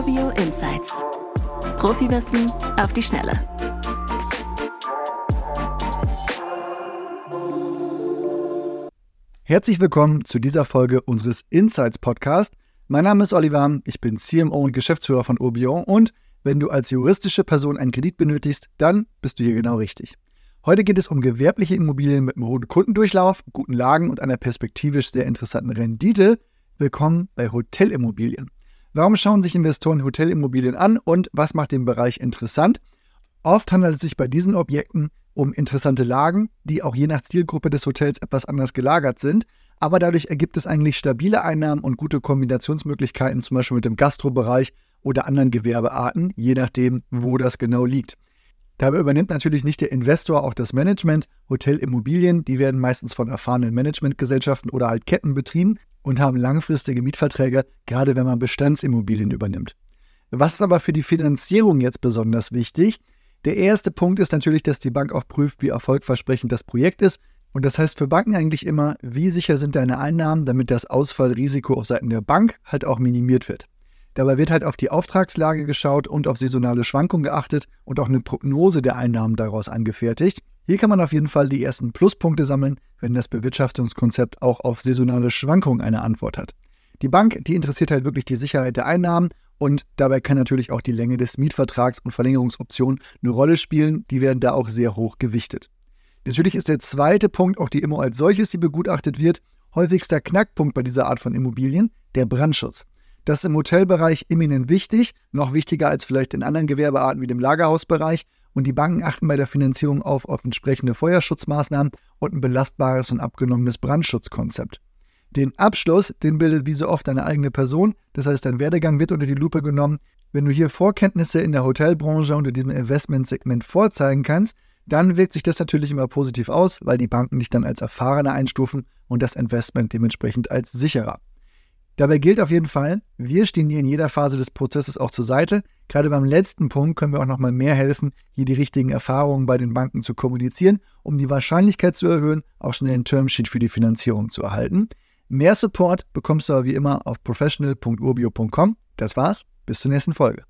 Urbio Insights. Profiwissen auf die Schnelle. Herzlich willkommen zu dieser Folge unseres Insights Podcast. Mein Name ist Oliver, ich bin CMO und Geschäftsführer von Urbio und wenn du als juristische Person einen Kredit benötigst, dann bist du hier genau richtig. Heute geht es um gewerbliche Immobilien mit einem hohen Kundendurchlauf, guten Lagen und einer perspektivisch sehr interessanten Rendite. Willkommen bei Hotelimmobilien. Warum schauen sich Investoren Hotelimmobilien an und was macht den Bereich interessant? Oft handelt es sich bei diesen Objekten um interessante Lagen, die auch je nach Zielgruppe des Hotels etwas anders gelagert sind. Aber dadurch ergibt es eigentlich stabile Einnahmen und gute Kombinationsmöglichkeiten, zum Beispiel mit dem Gastrobereich oder anderen Gewerbearten, je nachdem, wo das genau liegt. Dabei übernimmt natürlich nicht der Investor auch das Management. Hotelimmobilien, die werden meistens von erfahrenen Managementgesellschaften oder halt Ketten betrieben und haben langfristige Mietverträge, gerade wenn man Bestandsimmobilien übernimmt. Was ist aber für die Finanzierung jetzt besonders wichtig? Der erste Punkt ist natürlich, dass die Bank auch prüft, wie erfolgversprechend das Projekt ist. Und das heißt für Banken eigentlich immer, wie sicher sind deine Einnahmen, damit das Ausfallrisiko auf Seiten der Bank halt auch minimiert wird. Dabei wird halt auf die Auftragslage geschaut und auf saisonale Schwankungen geachtet und auch eine Prognose der Einnahmen daraus angefertigt. Hier kann man auf jeden Fall die ersten Pluspunkte sammeln, wenn das Bewirtschaftungskonzept auch auf saisonale Schwankungen eine Antwort hat. Die Bank, die interessiert halt wirklich die Sicherheit der Einnahmen und dabei kann natürlich auch die Länge des Mietvertrags und Verlängerungsoptionen eine Rolle spielen. Die werden da auch sehr hoch gewichtet. Natürlich ist der zweite Punkt auch die Immo als solches, die begutachtet wird. Häufigster Knackpunkt bei dieser Art von Immobilien, der Brandschutz. Das ist im Hotelbereich eminent wichtig, noch wichtiger als vielleicht in anderen Gewerbearten wie dem Lagerhausbereich. Und die Banken achten bei der Finanzierung auf, auf entsprechende Feuerschutzmaßnahmen und ein belastbares und abgenommenes Brandschutzkonzept. Den Abschluss, den bildet wie so oft deine eigene Person. Das heißt, dein Werdegang wird unter die Lupe genommen. Wenn du hier Vorkenntnisse in der Hotelbranche unter diesem Investmentsegment vorzeigen kannst, dann wirkt sich das natürlich immer positiv aus, weil die Banken dich dann als erfahrener einstufen und das Investment dementsprechend als sicherer. Dabei gilt auf jeden Fall, wir stehen dir in jeder Phase des Prozesses auch zur Seite. Gerade beim letzten Punkt können wir auch nochmal mehr helfen, hier die richtigen Erfahrungen bei den Banken zu kommunizieren, um die Wahrscheinlichkeit zu erhöhen, auch schnell ein Termsheet für die Finanzierung zu erhalten. Mehr Support bekommst du aber wie immer auf professional.urbio.com. Das war's, bis zur nächsten Folge.